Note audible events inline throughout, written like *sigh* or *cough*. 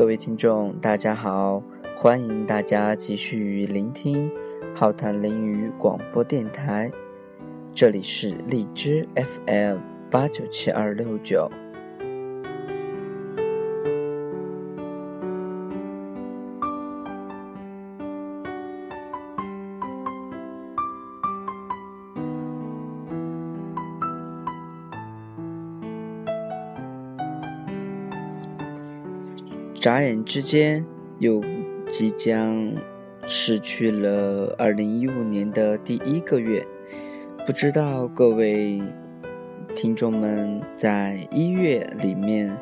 各位听众，大家好，欢迎大家继续聆听浩谈淋雨广播电台，这里是荔枝 FM 八九七二六九。眨眼之间，又即将失去了二零一五年的第一个月。不知道各位听众们在一月里面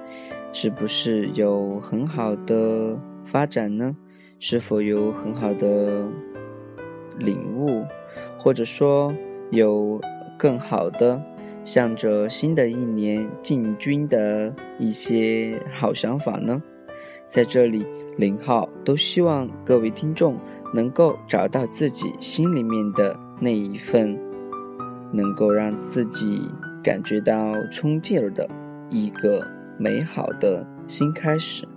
是不是有很好的发展呢？是否有很好的领悟，或者说有更好的向着新的一年进军的一些好想法呢？在这里，林浩都希望各位听众能够找到自己心里面的那一份，能够让自己感觉到冲劲儿的一个美好的新开始。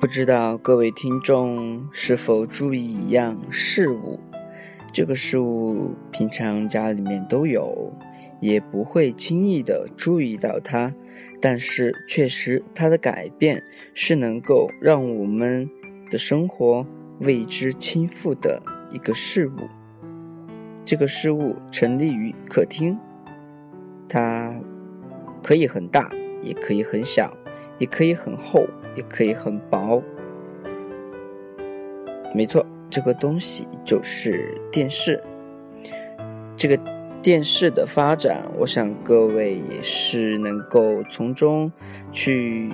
不知道各位听众是否注意一样事物？这个事物平常家里面都有，也不会轻易的注意到它，但是确实它的改变是能够让我们的生活为之倾覆的一个事物。这个事物成立于客厅，它可以很大，也可以很小，也可以很厚。也可以很薄，没错，这个东西就是电视。这个电视的发展，我想各位也是能够从中去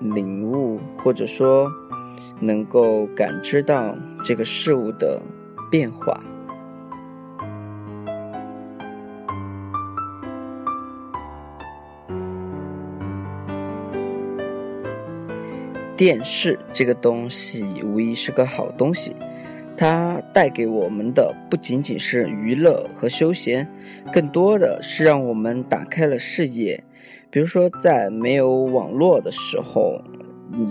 领悟，或者说能够感知到这个事物的变化。电视这个东西无疑是个好东西，它带给我们的不仅仅是娱乐和休闲，更多的是让我们打开了视野。比如说，在没有网络的时候，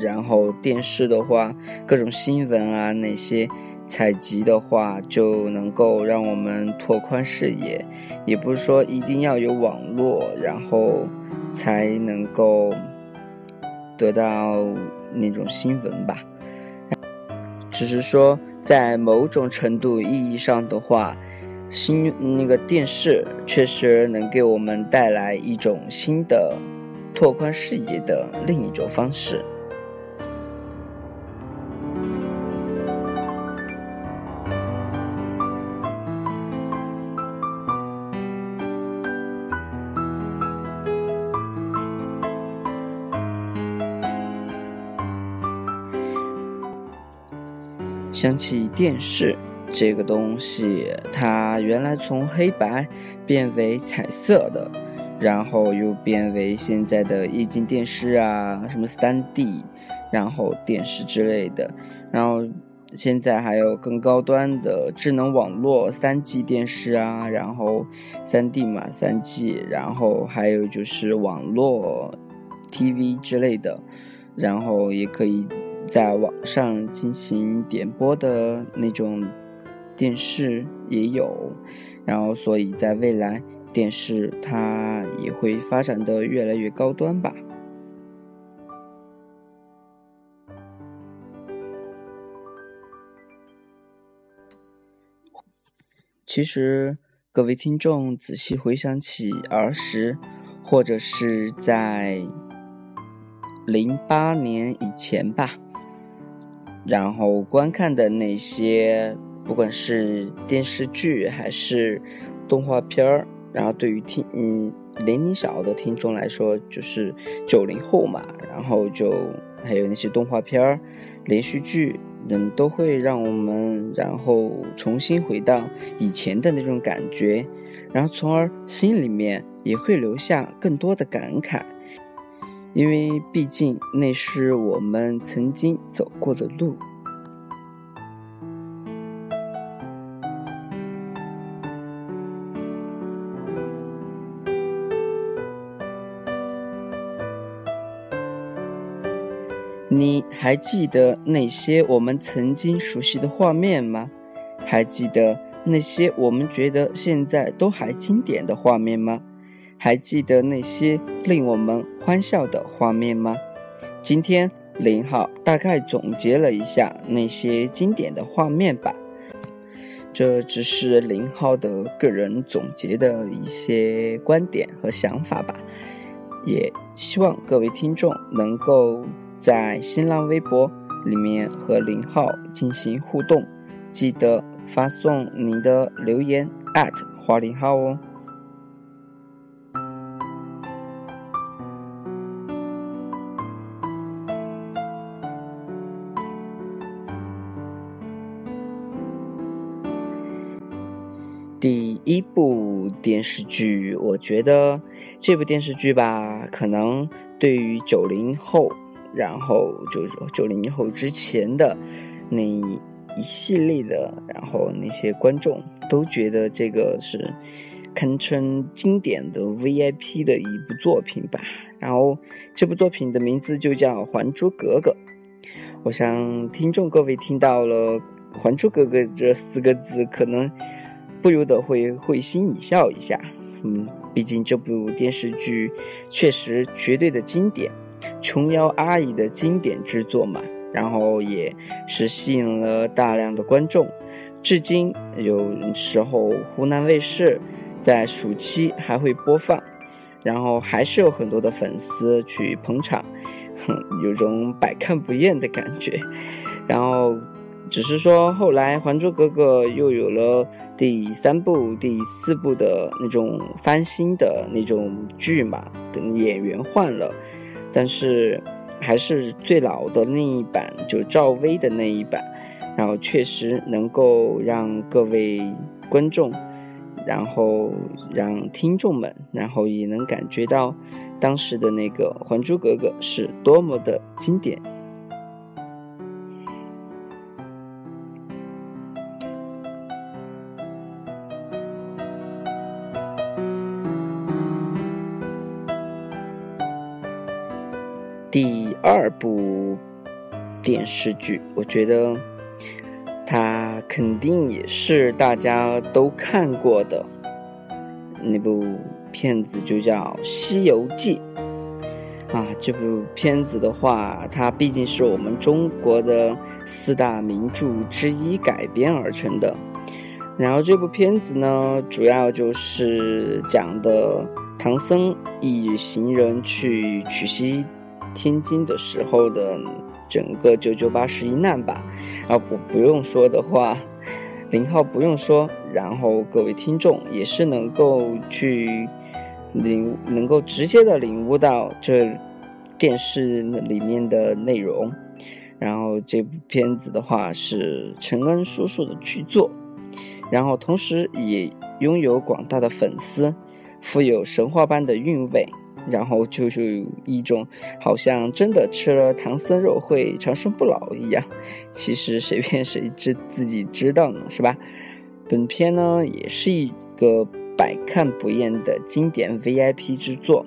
然后电视的话，各种新闻啊那些采集的话，就能够让我们拓宽视野。也不是说一定要有网络，然后才能够得到。那种新闻吧，只是说在某种程度意义上的话，新那个电视确实能给我们带来一种新的拓宽视野的另一种方式。想起电视这个东西，它原来从黑白变为彩色的，然后又变为现在的液晶电视啊，什么三 D，然后电视之类的，然后现在还有更高端的智能网络三 G 电视啊，然后三 D 嘛三 G，然后还有就是网络 TV 之类的，然后也可以。在网上进行点播的那种电视也有，然后所以在未来电视它也会发展的越来越高端吧。其实各位听众仔细回想起儿时，或者是在零八年以前吧。然后观看的那些，不管是电视剧还是动画片儿，然后对于听嗯年龄小的听众来说，就是九零后嘛，然后就还有那些动画片儿、连续剧，嗯，都会让我们然后重新回到以前的那种感觉，然后从而心里面也会留下更多的感慨，因为毕竟那是我们曾经走过的路。你还记得那些我们曾经熟悉的画面吗？还记得那些我们觉得现在都还经典的画面吗？还记得那些令我们欢笑的画面吗？今天林浩大概总结了一下那些经典的画面吧，这只是林浩的个人总结的一些观点和想法吧，也希望各位听众能够。在新浪微博里面和林浩进行互动，记得发送你的留言华林浩哦。一部电视剧，我觉得这部电视剧吧，可能对于九零后。然后就是九零后之前的那一系列的，然后那些观众都觉得这个是堪称经典的 VIP 的一部作品吧。然后这部作品的名字就叫《还珠格格》。我想听众各位听到了《还珠格格》这四个字，可能不由得会会心一笑一下。嗯，毕竟这部电视剧确实绝对的经典。琼瑶阿姨的经典之作嘛，然后也是吸引了大量的观众，至今有时候湖南卫视在暑期还会播放，然后还是有很多的粉丝去捧场，哼，有种百看不厌的感觉。然后只是说后来《还珠格格》又有了第三部、第四部的那种翻新的那种剧嘛，等演员换了。但是，还是最老的那一版，就赵薇的那一版，然后确实能够让各位观众，然后让听众们，然后也能感觉到当时的那个《还珠格格》是多么的经典。二部电视剧，我觉得它肯定也是大家都看过的那部片子，就叫《西游记》啊。这部片子的话，它毕竟是我们中国的四大名著之一改编而成的。然后这部片子呢，主要就是讲的唐僧一行人去取西。天津的时候的整个九九八十一难吧，然后不不用说的话，零号不用说，然后各位听众也是能够去领，能够直接的领悟到这电视里面的内容。然后这部片子的话是陈恩叔叔的巨作，然后同时也拥有广大的粉丝，富有神话般的韵味。然后就是一种好像真的吃了唐僧肉会长生不老一样，其实谁 *laughs* 骗谁知自己知道呢，是吧？本片呢也是一个百看不厌的经典 VIP 之作。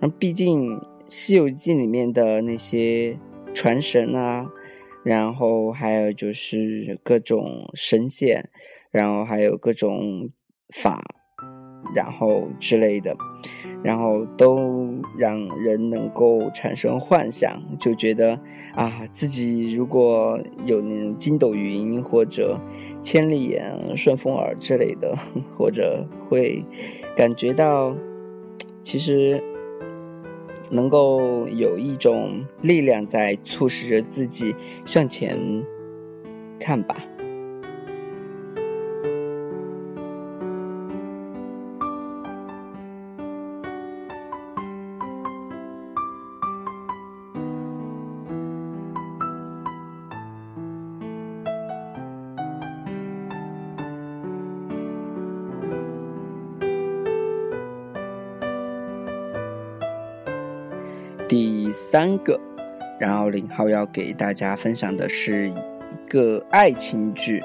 然后毕竟《西游记》里面的那些传神啊，然后还有就是各种神仙，然后还有各种法，然后之类的。然后都让人能够产生幻想，就觉得啊，自己如果有那种筋斗云或者千里眼、顺风耳之类的，*laughs* 或者会感觉到，其实能够有一种力量在促使着自己向前看吧。第三个，然后林浩要给大家分享的是一个爱情剧。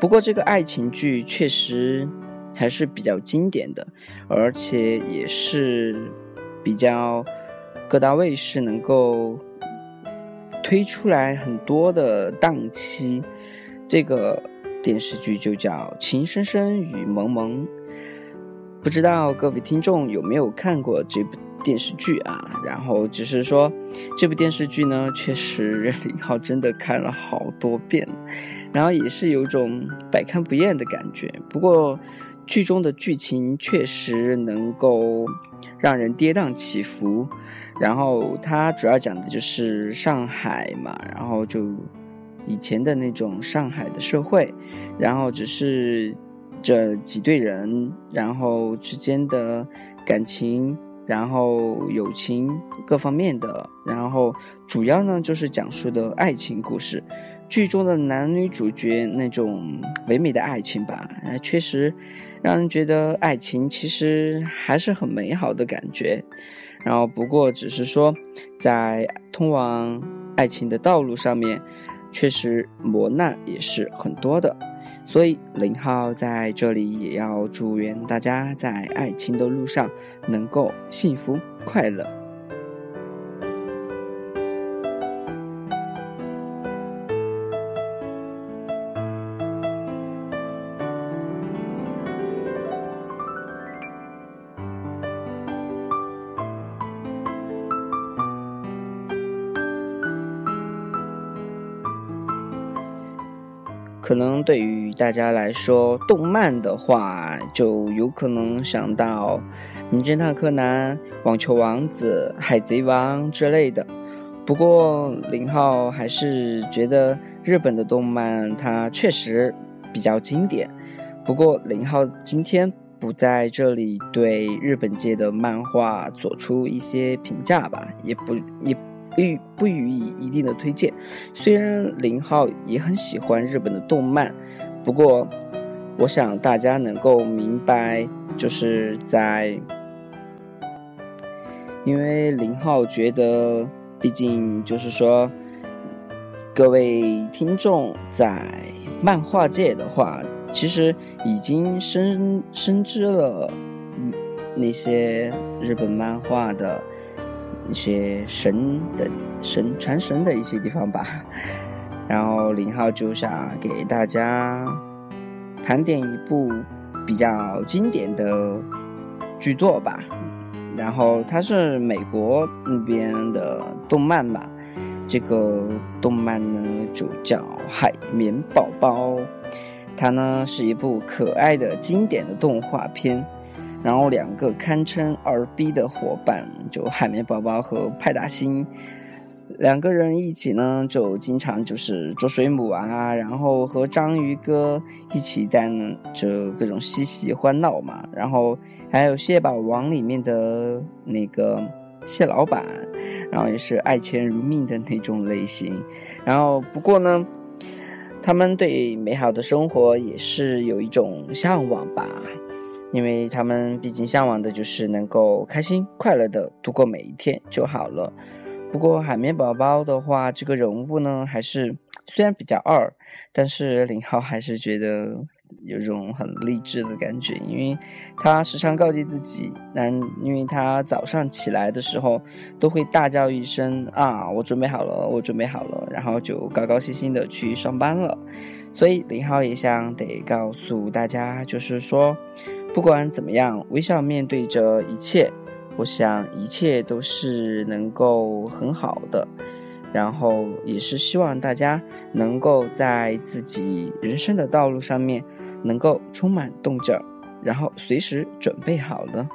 不过这个爱情剧确实还是比较经典的，而且也是比较各大卫视能够推出来很多的档期。这个电视剧就叫《情深深雨蒙蒙》，不知道各位听众有没有看过这部电视剧啊？然后只是说这部电视剧呢，确实林浩真的看了好多遍。然后也是有种百看不厌的感觉。不过，剧中的剧情确实能够让人跌宕起伏。然后它主要讲的就是上海嘛，然后就以前的那种上海的社会，然后只是这几对人，然后之间的感情，然后友情各方面的，然后主要呢就是讲述的爱情故事。剧中的男女主角那种唯美的爱情吧，确实让人觉得爱情其实还是很美好的感觉。然后不过只是说，在通往爱情的道路上面，确实磨难也是很多的。所以林浩在这里也要祝愿大家在爱情的路上能够幸福快乐。可能对于大家来说，动漫的话就有可能想到《名侦探柯南》《网球王子》《海贼王》之类的。不过林浩还是觉得日本的动漫它确实比较经典。不过林浩今天不在这里对日本界的漫画做出一些评价吧，也不也。不不予以一定的推荐。虽然林浩也很喜欢日本的动漫，不过我想大家能够明白，就是在，因为林浩觉得，毕竟就是说，各位听众在漫画界的话，其实已经深深知了那些日本漫画的。一些神的神传神的一些地方吧，*laughs* 然后林浩就想给大家盘点一部比较经典的剧作吧，然后它是美国那边的动漫吧，这个动漫呢就叫《海绵宝宝》，它呢是一部可爱的经典的动画片。然后两个堪称二逼的伙伴，就海绵宝宝和派大星，两个人一起呢，就经常就是捉水母啊，然后和章鱼哥一起在这各种嬉戏欢闹嘛。然后还有蟹堡王里面的那个蟹老板，然后也是爱钱如命的那种类型。然后不过呢，他们对美好的生活也是有一种向往吧。因为他们毕竟向往的就是能够开心快乐的度过每一天就好了。不过海绵宝宝的话，这个人物呢，还是虽然比较二，但是林浩还是觉得有种很励志的感觉，因为他时常告诫自己，但因为他早上起来的时候都会大叫一声啊，我准备好了，我准备好了，然后就高高兴兴的去上班了。所以林浩也想得告诉大家，就是说。不管怎么样，微笑面对着一切，我想一切都是能够很好的。然后也是希望大家能够在自己人生的道路上面能够充满动静儿，然后随时准备好了。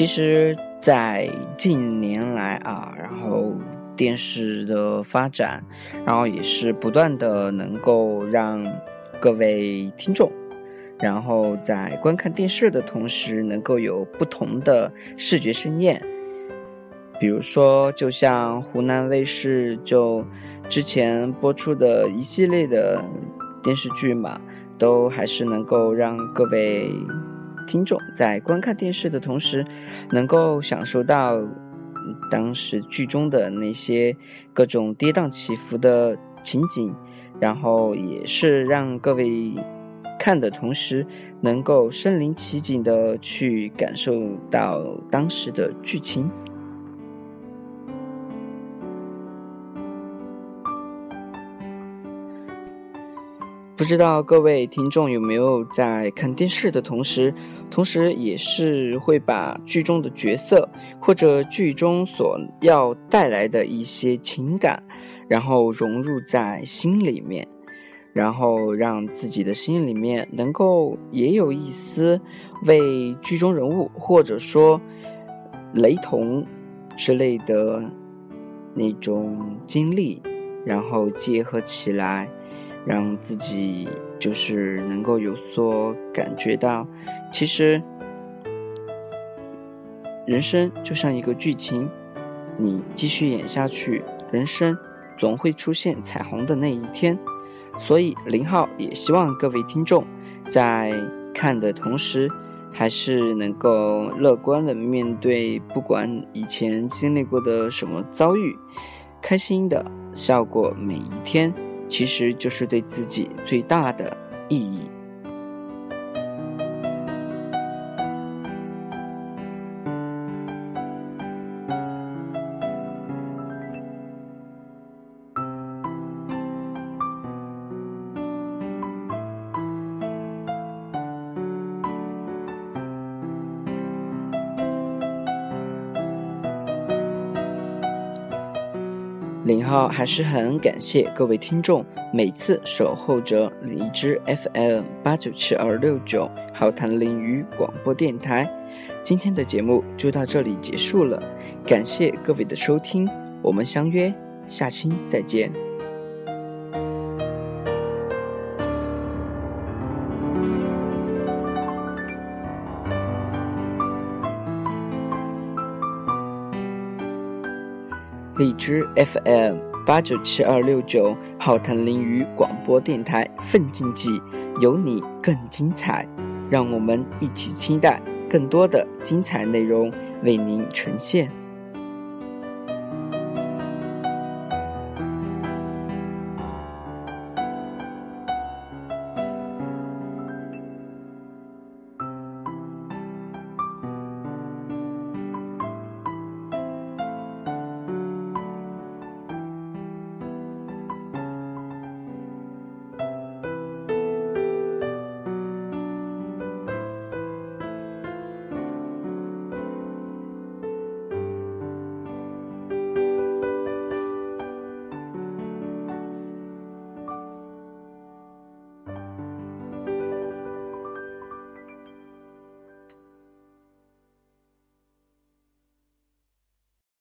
其实，在近年来啊，然后电视的发展，然后也是不断的能够让各位听众然后在观看电视的同时，能够有不同的视觉盛宴。比如说，就像湖南卫视就之前播出的一系列的电视剧嘛，都还是能够让各位听众在观看电视的同时，能够享受到当时剧中的那些各种跌宕起伏的情景，然后也是让各位看的同时，能够身临其境的去感受到当时的剧情。不知道各位听众有没有在看电视的同时，同时也是会把剧中的角色或者剧中所要带来的一些情感，然后融入在心里面，然后让自己的心里面能够也有一丝为剧中人物或者说雷同之类的那种经历，然后结合起来。让自己就是能够有所感觉到，其实人生就像一个剧情，你继续演下去，人生总会出现彩虹的那一天。所以林浩也希望各位听众在看的同时，还是能够乐观的面对，不管以前经历过的什么遭遇，开心的笑过每一天。其实就是对自己最大的意义。林浩还是很感谢各位听众每次守候着荔枝 FM 八九七二六九浩谈林语广播电台。今天的节目就到这里结束了，感谢各位的收听，我们相约下期再见。荔枝 FM 八九七二六九，浩腾林语广播电台，奋进记，有你更精彩。让我们一起期待更多的精彩内容为您呈现。